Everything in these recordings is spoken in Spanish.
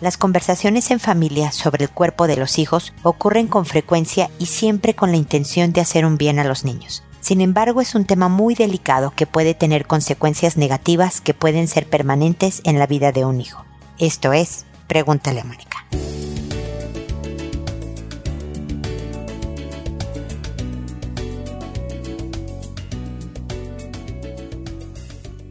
Las conversaciones en familia sobre el cuerpo de los hijos ocurren con frecuencia y siempre con la intención de hacer un bien a los niños. Sin embargo, es un tema muy delicado que puede tener consecuencias negativas que pueden ser permanentes en la vida de un hijo. Esto es, pregúntale a Mónica.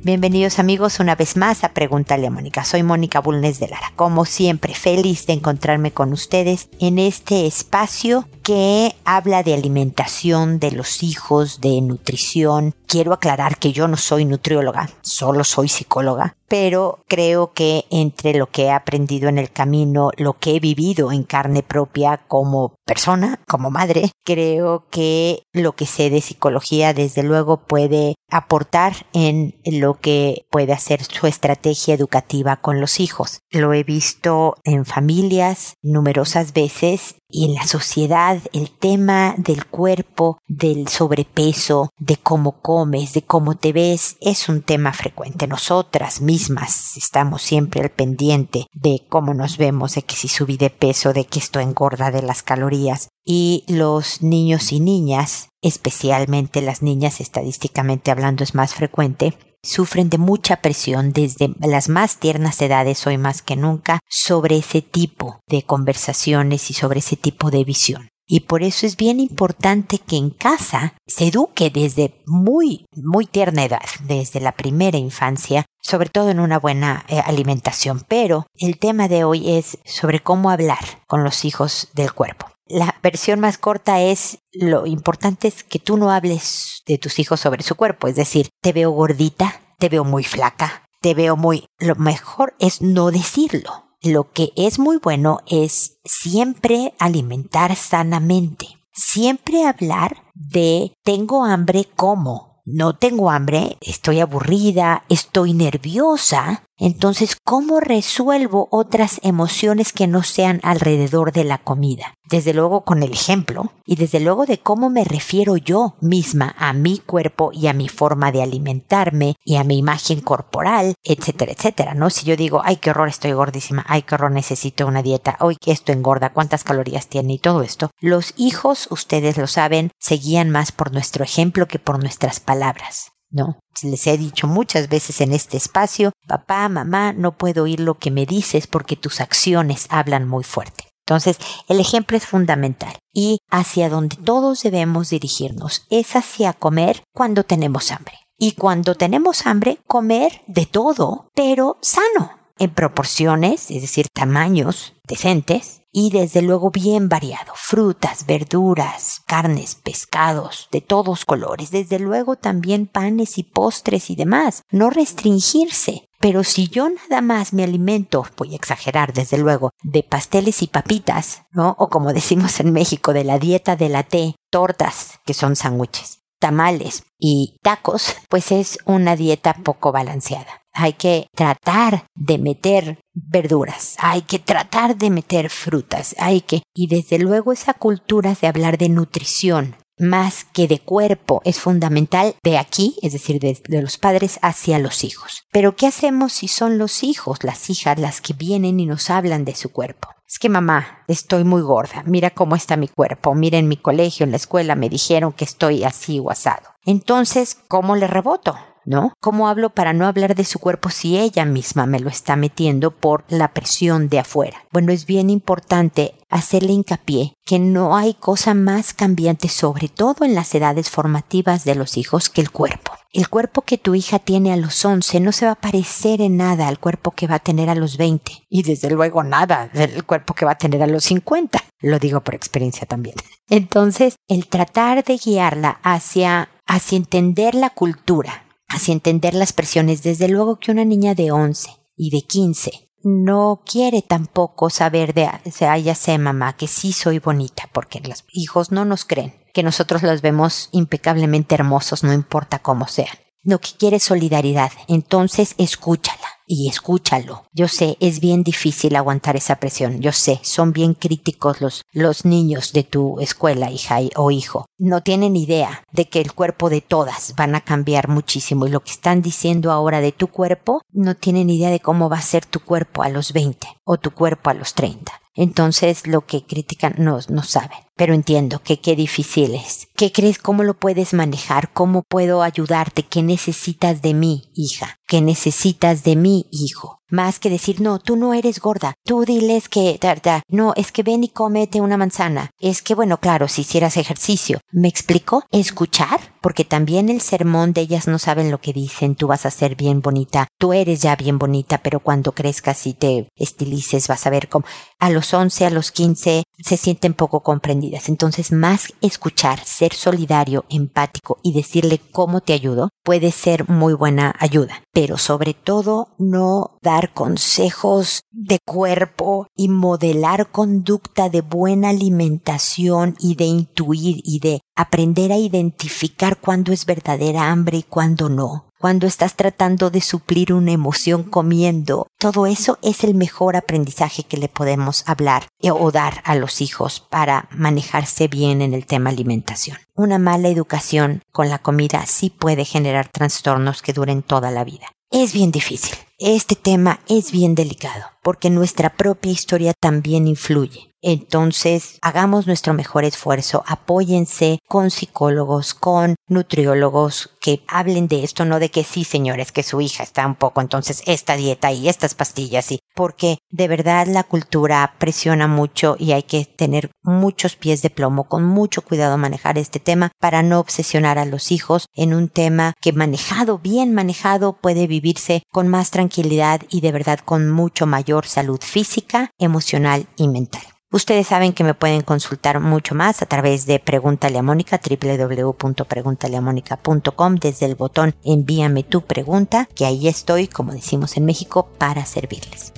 Bienvenidos amigos una vez más a Pregúntale a Mónica. Soy Mónica Bulnes de Lara. Como siempre, feliz de encontrarme con ustedes en este espacio que habla de alimentación de los hijos, de nutrición. Quiero aclarar que yo no soy nutrióloga, solo soy psicóloga, pero creo que entre lo que he aprendido en el camino, lo que he vivido en carne propia como persona, como madre, creo que lo que sé de psicología desde luego puede aportar en lo que puede hacer su estrategia educativa con los hijos. Lo he visto en familias numerosas veces y en la sociedad el tema del cuerpo, del sobrepeso, de cómo comes, de cómo te ves, es un tema frecuente. Nosotras mismas estamos siempre al pendiente de cómo nos vemos, de que si subí de peso, de que esto engorda, de las calorías. Y los niños y niñas, especialmente las niñas estadísticamente hablando es más frecuente, sufren de mucha presión desde las más tiernas edades, hoy más que nunca, sobre ese tipo de conversaciones y sobre ese tipo de visión. Y por eso es bien importante que en casa se eduque desde muy, muy tierna edad, desde la primera infancia, sobre todo en una buena eh, alimentación. Pero el tema de hoy es sobre cómo hablar con los hijos del cuerpo. La versión más corta es lo importante es que tú no hables de tus hijos sobre su cuerpo, es decir, te veo gordita, te veo muy flaca, te veo muy... Lo mejor es no decirlo. Lo que es muy bueno es siempre alimentar sanamente, siempre hablar de tengo hambre como, no tengo hambre, estoy aburrida, estoy nerviosa, entonces, ¿cómo resuelvo otras emociones que no sean alrededor de la comida? Desde luego con el ejemplo y desde luego de cómo me refiero yo misma a mi cuerpo y a mi forma de alimentarme y a mi imagen corporal, etcétera, etcétera, ¿no? Si yo digo, ay, qué horror, estoy gordísima, ay, qué horror, necesito una dieta, hoy que esto engorda, cuántas calorías tiene y todo esto, los hijos, ustedes lo saben, se guían más por nuestro ejemplo que por nuestras palabras. No, les he dicho muchas veces en este espacio, papá, mamá, no puedo oír lo que me dices porque tus acciones hablan muy fuerte. Entonces, el ejemplo es fundamental y hacia donde todos debemos dirigirnos es hacia comer cuando tenemos hambre. Y cuando tenemos hambre, comer de todo, pero sano, en proporciones, es decir, tamaños decentes, y desde luego bien variado. Frutas, verduras, carnes, pescados, de todos colores. Desde luego también panes y postres y demás. No restringirse. Pero si yo nada más me alimento, voy a exagerar desde luego, de pasteles y papitas, ¿no? O como decimos en México, de la dieta de la té, tortas, que son sándwiches, tamales y tacos, pues es una dieta poco balanceada hay que tratar de meter verduras, hay que tratar de meter frutas, hay que, y desde luego esa cultura de hablar de nutrición más que de cuerpo es fundamental de aquí, es decir, de, los padres hacia los hijos. Pero ¿qué hacemos si son los hijos, las hijas, las que vienen y nos hablan de su cuerpo? Es que mamá, estoy muy gorda, mira cómo está mi cuerpo, mira en mi colegio, en la escuela me dijeron que estoy así o asado. Entonces, ¿cómo le reboto? ¿No? ¿Cómo hablo para no hablar de su cuerpo si ella misma me lo está metiendo por la presión de afuera? Bueno, es bien importante hacerle hincapié que no hay cosa más cambiante, sobre todo en las edades formativas de los hijos, que el cuerpo. El cuerpo que tu hija tiene a los 11 no se va a parecer en nada al cuerpo que va a tener a los 20 y desde luego nada del cuerpo que va a tener a los 50. Lo digo por experiencia también. Entonces, el tratar de guiarla hacia, hacia entender la cultura, Así entender las presiones. Desde luego que una niña de 11 y de 15 no quiere tampoco saber de, o sea, ya sé mamá que sí soy bonita, porque los hijos no nos creen, que nosotros los vemos impecablemente hermosos, no importa cómo sean. Lo que quiere es solidaridad, entonces escúchala y escúchalo. Yo sé, es bien difícil aguantar esa presión. Yo sé, son bien críticos los, los niños de tu escuela, hija o hijo. No tienen idea de que el cuerpo de todas van a cambiar muchísimo y lo que están diciendo ahora de tu cuerpo, no tienen idea de cómo va a ser tu cuerpo a los 20 o tu cuerpo a los 30. Entonces lo que critican no, no saben. Pero entiendo que qué difícil es. ¿Qué crees? ¿Cómo lo puedes manejar? ¿Cómo puedo ayudarte? ¿Qué necesitas de mí, hija? ¿Qué necesitas de mí, hijo? Más que decir, no, tú no eres gorda. Tú diles que, no, es que ven y cómete una manzana. Es que, bueno, claro, si hicieras ejercicio. ¿Me explico? Escuchar, porque también el sermón de ellas no saben lo que dicen. Tú vas a ser bien bonita. Tú eres ya bien bonita, pero cuando crezcas y te estilices vas a ver cómo a los 11, a los 15 se sienten poco comprendidas. Entonces, más escuchar, ser solidario, empático y decirle cómo te ayudo puede ser muy buena ayuda. Pero sobre todo, no dar consejos de cuerpo y modelar conducta de buena alimentación y de intuir y de aprender a identificar cuándo es verdadera hambre y cuándo no cuando estás tratando de suplir una emoción comiendo. Todo eso es el mejor aprendizaje que le podemos hablar o dar a los hijos para manejarse bien en el tema alimentación. Una mala educación con la comida sí puede generar trastornos que duren toda la vida. Es bien difícil. Este tema es bien delicado porque nuestra propia historia también influye. Entonces, hagamos nuestro mejor esfuerzo, apóyense con psicólogos, con nutriólogos que hablen de esto, no de que sí, señores, que su hija está un poco, entonces esta dieta y estas pastillas, y porque de verdad la cultura presiona mucho y hay que tener muchos pies de plomo, con mucho cuidado manejar este tema para no obsesionar a los hijos en un tema que manejado, bien manejado, puede vivirse con más tranquilidad y de verdad con mucho mayor salud física, emocional y mental. Ustedes saben que me pueden consultar mucho más a través de Pregúntale a Mónica, www.preguntaleamónica.com, desde el botón Envíame tu pregunta, que ahí estoy, como decimos en México, para servirles.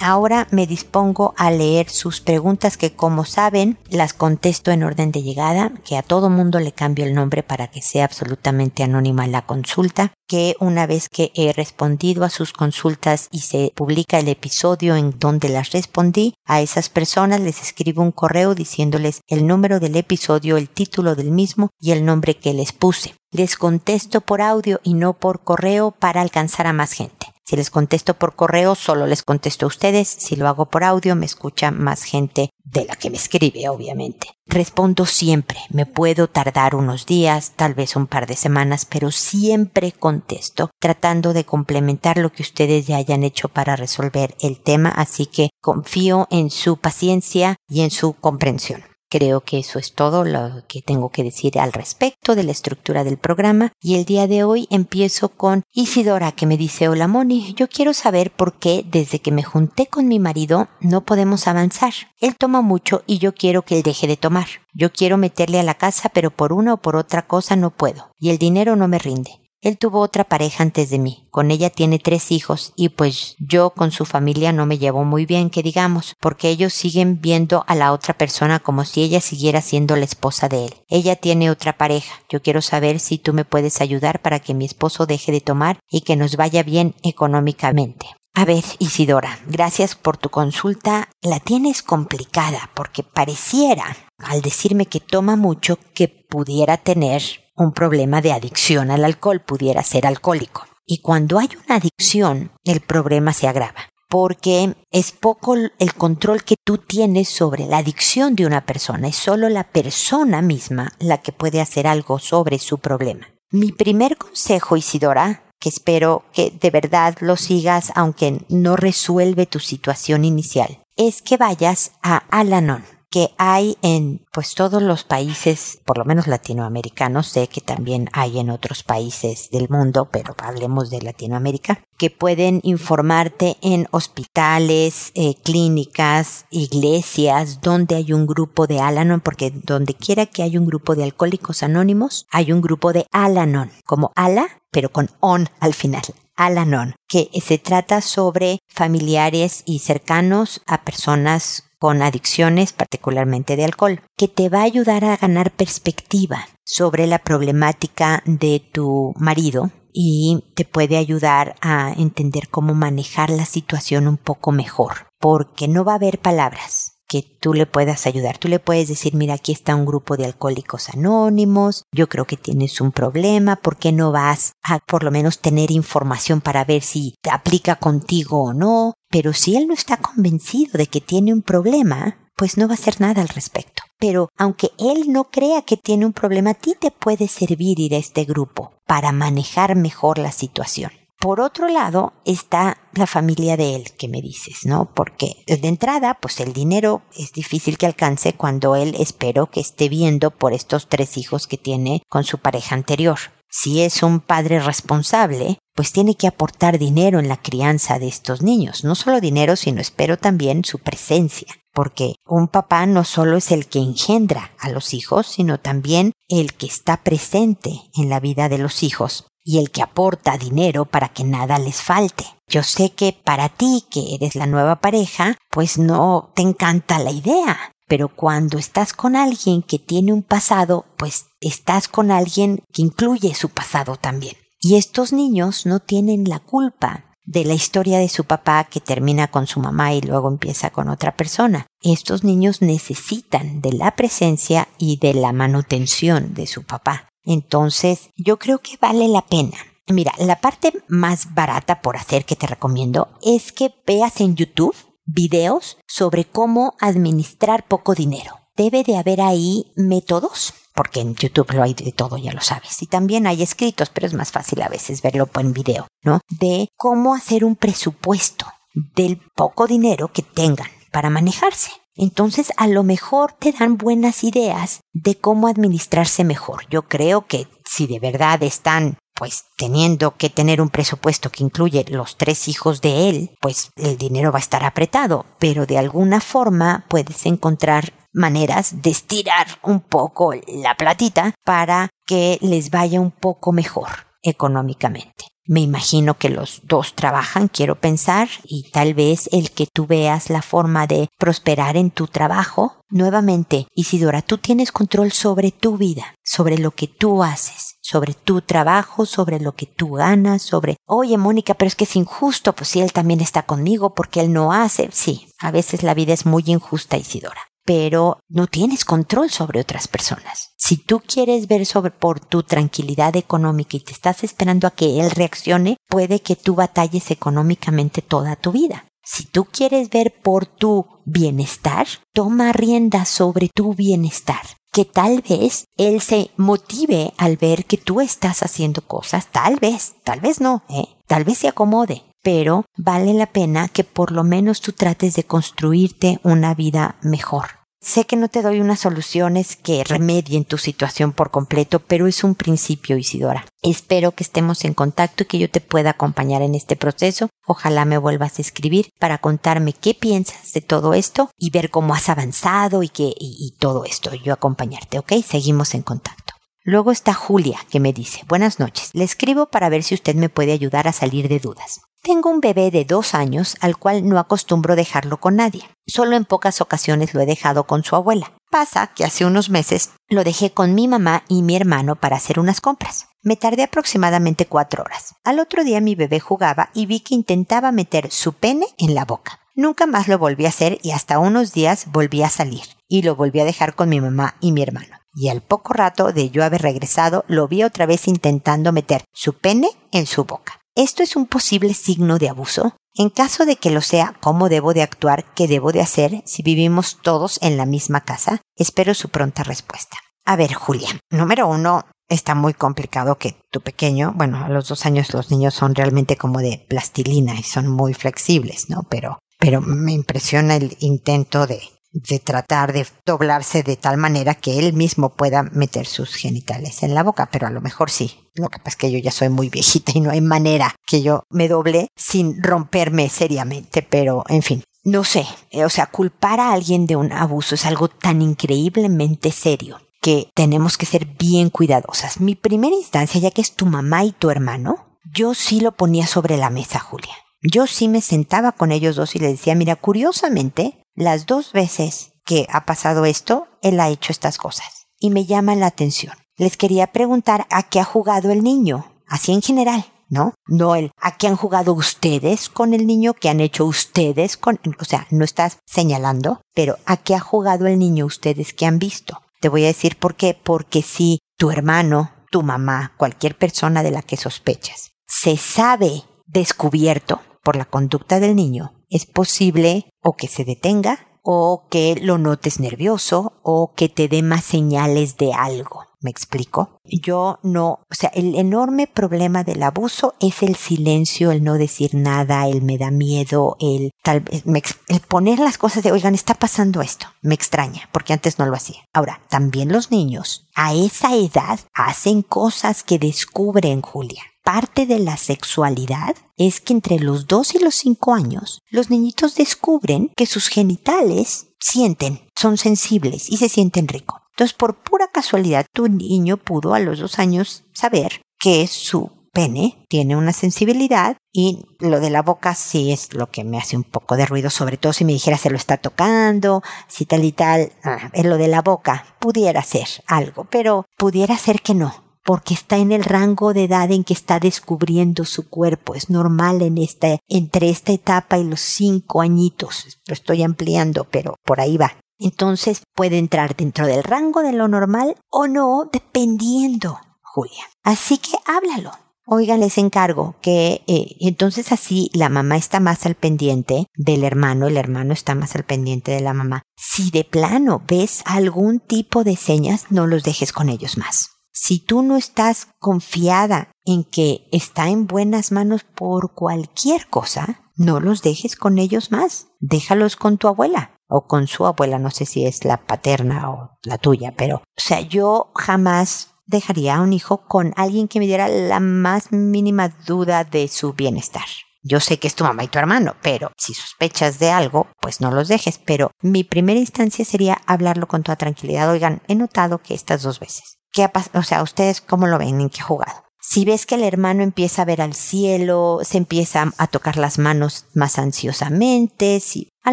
Ahora me dispongo a leer sus preguntas que como saben las contesto en orden de llegada, que a todo mundo le cambio el nombre para que sea absolutamente anónima la consulta, que una vez que he respondido a sus consultas y se publica el episodio en donde las respondí, a esas personas les escribo un correo diciéndoles el número del episodio, el título del mismo y el nombre que les puse. Les contesto por audio y no por correo para alcanzar a más gente. Si les contesto por correo, solo les contesto a ustedes. Si lo hago por audio, me escucha más gente de la que me escribe, obviamente. Respondo siempre. Me puedo tardar unos días, tal vez un par de semanas, pero siempre contesto, tratando de complementar lo que ustedes ya hayan hecho para resolver el tema, así que confío en su paciencia y en su comprensión. Creo que eso es todo lo que tengo que decir al respecto de la estructura del programa y el día de hoy empiezo con Isidora que me dice hola Moni, yo quiero saber por qué desde que me junté con mi marido no podemos avanzar. Él toma mucho y yo quiero que él deje de tomar. Yo quiero meterle a la casa pero por una o por otra cosa no puedo y el dinero no me rinde. Él tuvo otra pareja antes de mí. Con ella tiene tres hijos y pues yo con su familia no me llevo muy bien, que digamos, porque ellos siguen viendo a la otra persona como si ella siguiera siendo la esposa de él. Ella tiene otra pareja. Yo quiero saber si tú me puedes ayudar para que mi esposo deje de tomar y que nos vaya bien económicamente. A ver, Isidora, gracias por tu consulta. La tienes complicada porque pareciera, al decirme que toma mucho, que pudiera tener un problema de adicción al alcohol, pudiera ser alcohólico. Y cuando hay una adicción, el problema se agrava, porque es poco el control que tú tienes sobre la adicción de una persona, es solo la persona misma la que puede hacer algo sobre su problema. Mi primer consejo, Isidora, que espero que de verdad lo sigas aunque no resuelve tu situación inicial, es que vayas a Alanon que hay en pues todos los países, por lo menos latinoamericanos, sé que también hay en otros países del mundo, pero hablemos de Latinoamérica, que pueden informarte en hospitales, eh, clínicas, iglesias, donde hay un grupo de Alanon, porque donde quiera que haya un grupo de alcohólicos anónimos, hay un grupo de Alanon, como ala, pero con on al final. Alanon, que se trata sobre familiares y cercanos a personas con adicciones, particularmente de alcohol, que te va a ayudar a ganar perspectiva sobre la problemática de tu marido y te puede ayudar a entender cómo manejar la situación un poco mejor, porque no va a haber palabras que tú le puedas ayudar. Tú le puedes decir, mira, aquí está un grupo de alcohólicos anónimos, yo creo que tienes un problema, ¿por qué no vas a por lo menos tener información para ver si te aplica contigo o no? Pero si él no está convencido de que tiene un problema, pues no va a hacer nada al respecto. Pero aunque él no crea que tiene un problema, a ti te puede servir ir a este grupo para manejar mejor la situación. Por otro lado está la familia de él, que me dices, ¿no? Porque de entrada, pues el dinero es difícil que alcance cuando él espero que esté viendo por estos tres hijos que tiene con su pareja anterior. Si es un padre responsable, pues tiene que aportar dinero en la crianza de estos niños. No solo dinero, sino espero también su presencia. Porque un papá no solo es el que engendra a los hijos, sino también el que está presente en la vida de los hijos y el que aporta dinero para que nada les falte. Yo sé que para ti, que eres la nueva pareja, pues no te encanta la idea, pero cuando estás con alguien que tiene un pasado, pues estás con alguien que incluye su pasado también. Y estos niños no tienen la culpa de la historia de su papá que termina con su mamá y luego empieza con otra persona. Estos niños necesitan de la presencia y de la manutención de su papá. Entonces, yo creo que vale la pena. Mira, la parte más barata por hacer que te recomiendo es que veas en YouTube videos sobre cómo administrar poco dinero. Debe de haber ahí métodos, porque en YouTube lo hay de todo, ya lo sabes. Y también hay escritos, pero es más fácil a veces verlo en video, ¿no? De cómo hacer un presupuesto del poco dinero que tengan para manejarse. Entonces a lo mejor te dan buenas ideas de cómo administrarse mejor. Yo creo que si de verdad están pues teniendo que tener un presupuesto que incluye los tres hijos de él, pues el dinero va a estar apretado, pero de alguna forma puedes encontrar maneras de estirar un poco la platita para que les vaya un poco mejor económicamente. Me imagino que los dos trabajan, quiero pensar, y tal vez el que tú veas la forma de prosperar en tu trabajo. Nuevamente, Isidora, tú tienes control sobre tu vida, sobre lo que tú haces, sobre tu trabajo, sobre lo que tú ganas, sobre, oye, Mónica, pero es que es injusto, pues si él también está conmigo, porque él no hace. Sí, a veces la vida es muy injusta, Isidora pero no tienes control sobre otras personas. Si tú quieres ver sobre por tu tranquilidad económica y te estás esperando a que él reaccione, puede que tú batalles económicamente toda tu vida. Si tú quieres ver por tu bienestar, toma rienda sobre tu bienestar. Que tal vez él se motive al ver que tú estás haciendo cosas, tal vez, tal vez no, ¿eh? tal vez se acomode, pero vale la pena que por lo menos tú trates de construirte una vida mejor. Sé que no te doy unas soluciones que remedien tu situación por completo, pero es un principio, Isidora. Espero que estemos en contacto y que yo te pueda acompañar en este proceso. Ojalá me vuelvas a escribir para contarme qué piensas de todo esto y ver cómo has avanzado y, que, y todo esto. Yo acompañarte, ¿ok? Seguimos en contacto. Luego está Julia, que me dice, buenas noches, le escribo para ver si usted me puede ayudar a salir de dudas. Tengo un bebé de dos años al cual no acostumbro dejarlo con nadie. Solo en pocas ocasiones lo he dejado con su abuela. Pasa que hace unos meses lo dejé con mi mamá y mi hermano para hacer unas compras. Me tardé aproximadamente cuatro horas. Al otro día mi bebé jugaba y vi que intentaba meter su pene en la boca. Nunca más lo volví a hacer y hasta unos días volví a salir. Y lo volví a dejar con mi mamá y mi hermano. Y al poco rato de yo haber regresado, lo vi otra vez intentando meter su pene en su boca. ¿Esto es un posible signo de abuso? En caso de que lo sea, ¿cómo debo de actuar? ¿Qué debo de hacer si vivimos todos en la misma casa? Espero su pronta respuesta. A ver, Julia. Número uno, está muy complicado que tu pequeño, bueno, a los dos años los niños son realmente como de plastilina y son muy flexibles, ¿no? Pero, pero me impresiona el intento de de tratar de doblarse de tal manera que él mismo pueda meter sus genitales en la boca, pero a lo mejor sí. Lo que pasa es que yo ya soy muy viejita y no hay manera que yo me doble sin romperme seriamente, pero en fin. No sé, eh, o sea, culpar a alguien de un abuso es algo tan increíblemente serio que tenemos que ser bien cuidadosas. Mi primera instancia, ya que es tu mamá y tu hermano, yo sí lo ponía sobre la mesa, Julia. Yo sí me sentaba con ellos dos y les decía, mira, curiosamente, las dos veces que ha pasado esto, él ha hecho estas cosas. Y me llama la atención. Les quería preguntar a qué ha jugado el niño. así en general, ¿no? No el a qué han jugado ustedes con el niño, qué han hecho ustedes con, o sea, no estás señalando, pero a qué ha jugado el niño ustedes que han visto. Te voy a decir por qué, porque si tu hermano, tu mamá, cualquier persona de la que sospechas, se sabe descubierto por la conducta del niño, es posible o que se detenga o que lo notes nervioso o que te dé más señales de algo. ¿Me explico? Yo no, o sea, el enorme problema del abuso es el silencio, el no decir nada, el me da miedo, el tal vez, el poner las cosas de, oigan, está pasando esto. Me extraña, porque antes no lo hacía. Ahora, también los niños a esa edad hacen cosas que descubren, Julia parte de la sexualidad es que entre los 2 y los 5 años los niñitos descubren que sus genitales sienten, son sensibles y se sienten rico. Entonces, por pura casualidad, tu niño pudo a los dos años saber que su pene tiene una sensibilidad y lo de la boca sí es lo que me hace un poco de ruido, sobre todo si me dijera se lo está tocando, si tal y tal, ah, lo de la boca pudiera ser algo, pero pudiera ser que no porque está en el rango de edad en que está descubriendo su cuerpo. Es normal en esta, entre esta etapa y los cinco añitos. Lo estoy ampliando, pero por ahí va. Entonces puede entrar dentro del rango de lo normal o no, dependiendo, Julia. Así que háblalo. Oigan, les encargo que eh, entonces así la mamá está más al pendiente del hermano, el hermano está más al pendiente de la mamá. Si de plano ves algún tipo de señas, no los dejes con ellos más. Si tú no estás confiada en que está en buenas manos por cualquier cosa, no los dejes con ellos más. Déjalos con tu abuela o con su abuela, no sé si es la paterna o la tuya, pero, o sea, yo jamás dejaría a un hijo con alguien que me diera la más mínima duda de su bienestar. Yo sé que es tu mamá y tu hermano, pero si sospechas de algo, pues no los dejes. Pero mi primera instancia sería hablarlo con toda tranquilidad. Oigan, he notado que estas dos veces ¿Qué ha O sea, ¿ustedes cómo lo ven? ¿En qué jugado? Si ves que el hermano empieza a ver al cielo, se empieza a tocar las manos más ansiosamente, si a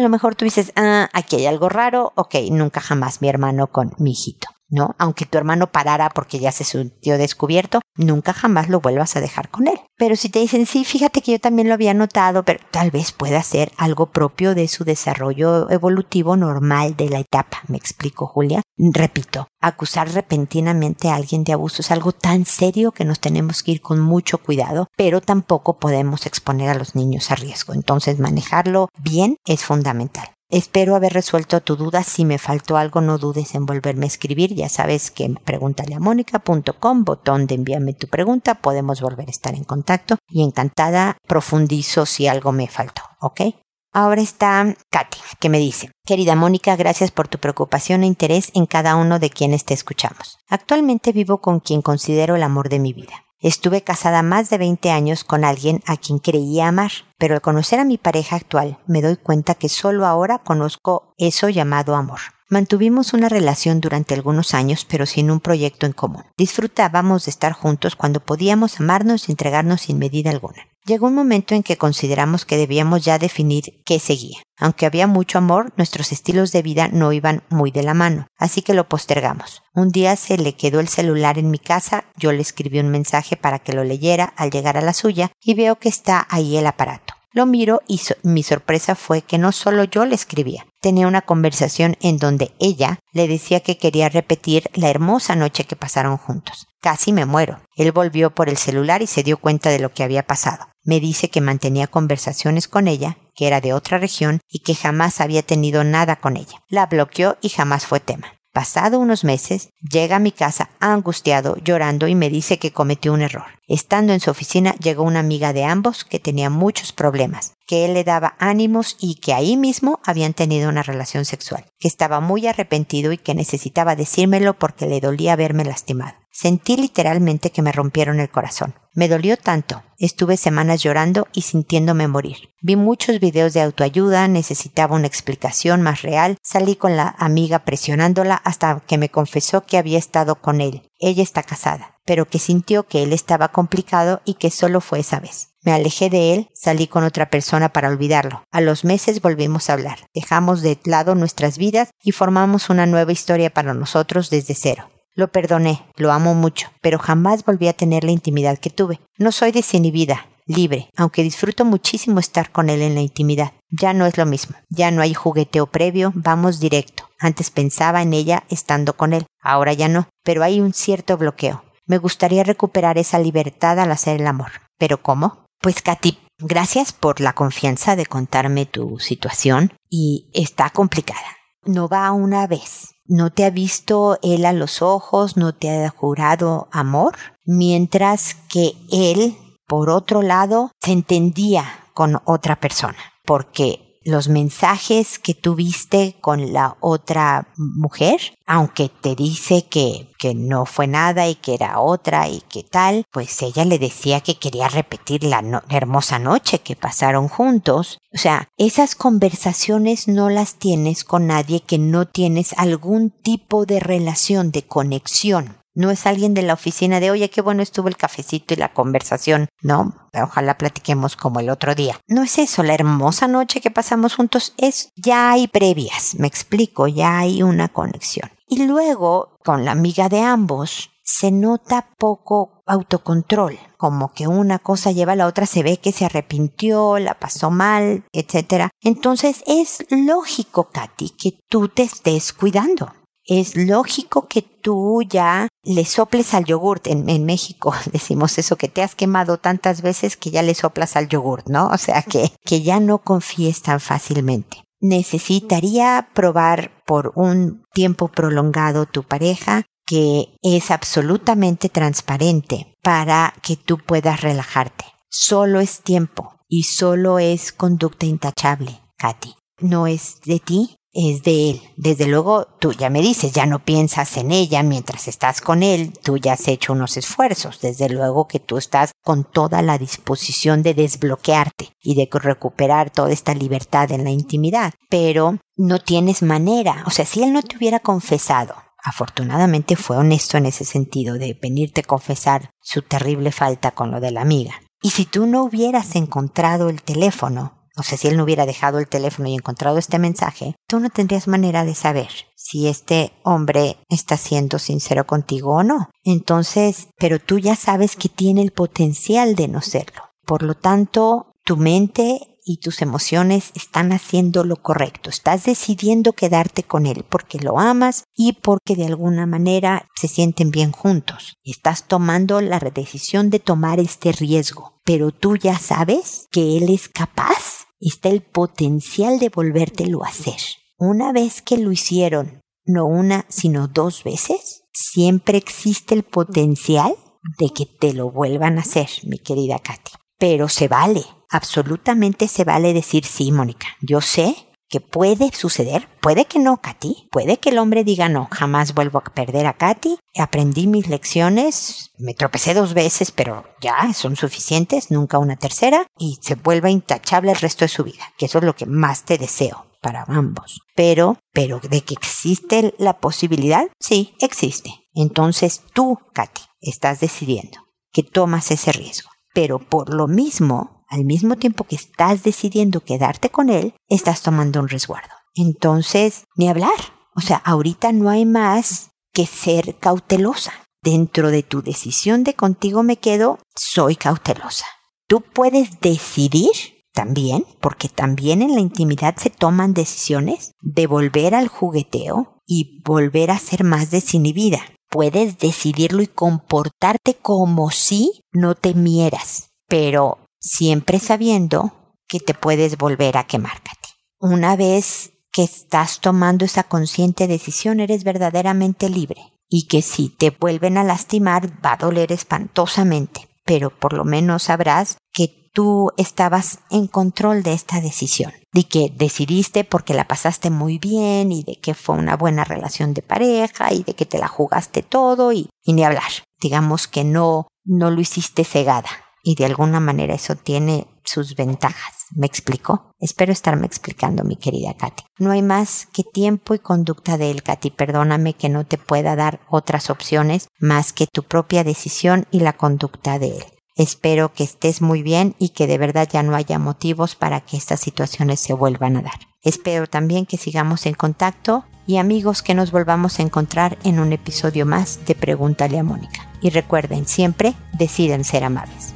lo mejor tú dices, ah, aquí hay algo raro, ok, nunca jamás mi hermano con mi hijito. ¿no? Aunque tu hermano parara porque ya se sintió descubierto, nunca jamás lo vuelvas a dejar con él. Pero si te dicen, sí, fíjate que yo también lo había notado, pero tal vez pueda ser algo propio de su desarrollo evolutivo normal de la etapa. ¿Me explico, Julia? Repito, acusar repentinamente a alguien de abuso es algo tan serio que nos tenemos que ir con mucho cuidado, pero tampoco podemos exponer a los niños a riesgo. Entonces, manejarlo bien es fundamental. Espero haber resuelto tu duda. Si me faltó algo, no dudes en volverme a escribir. Ya sabes que pregúntale a mónica.com, botón de envíame tu pregunta. Podemos volver a estar en contacto y encantada profundizo si algo me faltó. ¿Ok? Ahora está Katy, que me dice, querida Mónica, gracias por tu preocupación e interés en cada uno de quienes te escuchamos. Actualmente vivo con quien considero el amor de mi vida. Estuve casada más de 20 años con alguien a quien creía amar, pero al conocer a mi pareja actual me doy cuenta que solo ahora conozco eso llamado amor. Mantuvimos una relación durante algunos años, pero sin un proyecto en común. Disfrutábamos de estar juntos cuando podíamos amarnos y entregarnos sin medida alguna. Llegó un momento en que consideramos que debíamos ya definir qué seguía. Aunque había mucho amor, nuestros estilos de vida no iban muy de la mano, así que lo postergamos. Un día se le quedó el celular en mi casa, yo le escribí un mensaje para que lo leyera al llegar a la suya y veo que está ahí el aparato. Lo miro y mi sorpresa fue que no solo yo le escribía, tenía una conversación en donde ella le decía que quería repetir la hermosa noche que pasaron juntos. Casi me muero. Él volvió por el celular y se dio cuenta de lo que había pasado. Me dice que mantenía conversaciones con ella, que era de otra región y que jamás había tenido nada con ella. La bloqueó y jamás fue tema. Pasado unos meses, llega a mi casa angustiado, llorando y me dice que cometió un error. Estando en su oficina llegó una amiga de ambos que tenía muchos problemas, que él le daba ánimos y que ahí mismo habían tenido una relación sexual, que estaba muy arrepentido y que necesitaba decírmelo porque le dolía verme lastimado. Sentí literalmente que me rompieron el corazón. Me dolió tanto. Estuve semanas llorando y sintiéndome morir. Vi muchos videos de autoayuda, necesitaba una explicación más real. Salí con la amiga presionándola hasta que me confesó que había estado con él. Ella está casada, pero que sintió que él estaba complicado y que solo fue esa vez. Me alejé de él, salí con otra persona para olvidarlo. A los meses volvimos a hablar. Dejamos de lado nuestras vidas y formamos una nueva historia para nosotros desde cero. Lo perdoné, lo amo mucho, pero jamás volví a tener la intimidad que tuve. No soy desinhibida, libre, aunque disfruto muchísimo estar con él en la intimidad. Ya no es lo mismo, ya no hay jugueteo previo, vamos directo. Antes pensaba en ella estando con él, ahora ya no, pero hay un cierto bloqueo. Me gustaría recuperar esa libertad al hacer el amor. ¿Pero cómo? Pues Katy, gracias por la confianza de contarme tu situación y está complicada. No va una vez. No te ha visto él a los ojos, no te ha jurado amor, mientras que él por otro lado, se entendía con otra persona, porque los mensajes que tuviste con la otra mujer, aunque te dice que, que no fue nada y que era otra y que tal, pues ella le decía que quería repetir la, la hermosa noche que pasaron juntos. O sea, esas conversaciones no las tienes con nadie que no tienes algún tipo de relación, de conexión. No es alguien de la oficina de, oye, qué bueno estuvo el cafecito y la conversación. No, ojalá platiquemos como el otro día. No es eso, la hermosa noche que pasamos juntos es, ya hay previas, me explico, ya hay una conexión. Y luego, con la amiga de ambos, se nota poco autocontrol, como que una cosa lleva a la otra, se ve que se arrepintió, la pasó mal, etc. Entonces es lógico, Katy, que tú te estés cuidando es lógico que tú ya le soples al yogurt. En, México decimos eso, que te has quemado tantas veces que ya le soplas al yogurt, ¿no? O sea, que, que ya no confíes tan fácilmente. Necesitaría probar por un tiempo prolongado tu pareja que es absolutamente transparente para que tú puedas relajarte. Solo es tiempo y solo es conducta intachable, Katy. No es de ti, es de él. Desde luego, tú ya me dices, ya no piensas en ella mientras estás con él, tú ya has hecho unos esfuerzos. Desde luego que tú estás con toda la disposición de desbloquearte y de recuperar toda esta libertad en la intimidad. Pero no tienes manera. O sea, si él no te hubiera confesado, afortunadamente fue honesto en ese sentido de venirte a confesar su terrible falta con lo de la amiga. Y si tú no hubieras encontrado el teléfono, o sea, si él no hubiera dejado el teléfono y encontrado este mensaje, tú no tendrías manera de saber si este hombre está siendo sincero contigo o no. Entonces, pero tú ya sabes que tiene el potencial de no serlo. Por lo tanto, tu mente y tus emociones están haciendo lo correcto. Estás decidiendo quedarte con él porque lo amas y porque de alguna manera se sienten bien juntos. Estás tomando la decisión de tomar este riesgo. Pero tú ya sabes que él es capaz está el potencial de volvértelo a hacer. Una vez que lo hicieron, no una, sino dos veces, siempre existe el potencial de que te lo vuelvan a hacer, mi querida Katy. Pero se vale, absolutamente se vale decir sí, Mónica. Yo sé que puede suceder, puede que no, Katy, puede que el hombre diga no, jamás vuelvo a perder a Katy, aprendí mis lecciones, me tropecé dos veces, pero ya son suficientes, nunca una tercera, y se vuelva intachable el resto de su vida, que eso es lo que más te deseo para ambos. Pero, pero de que existe la posibilidad, sí, existe. Entonces tú, Katy, estás decidiendo que tomas ese riesgo. Pero por lo mismo, al mismo tiempo que estás decidiendo quedarte con él, estás tomando un resguardo. Entonces, ni hablar. O sea, ahorita no hay más que ser cautelosa. Dentro de tu decisión de contigo me quedo, soy cautelosa. Tú puedes decidir también, porque también en la intimidad se toman decisiones de volver al jugueteo y volver a ser más desinhibida. Puedes decidirlo y comportarte como si no temieras, pero siempre sabiendo que te puedes volver a quemar. Una vez que estás tomando esa consciente decisión, eres verdaderamente libre. Y que si te vuelven a lastimar, va a doler espantosamente. Pero por lo menos sabrás que tú estabas en control de esta decisión. Y que decidiste porque la pasaste muy bien y de que fue una buena relación de pareja y de que te la jugaste todo y, y ni hablar. Digamos que no, no lo hiciste cegada y de alguna manera eso tiene sus ventajas. ¿Me explico? Espero estarme explicando, mi querida Katy. No hay más que tiempo y conducta de él, Katy. Perdóname que no te pueda dar otras opciones más que tu propia decisión y la conducta de él. Espero que estés muy bien y que de verdad ya no haya motivos para que estas situaciones se vuelvan a dar. Espero también que sigamos en contacto y amigos que nos volvamos a encontrar en un episodio más de Pregúntale a Mónica. Y recuerden siempre, deciden ser amables.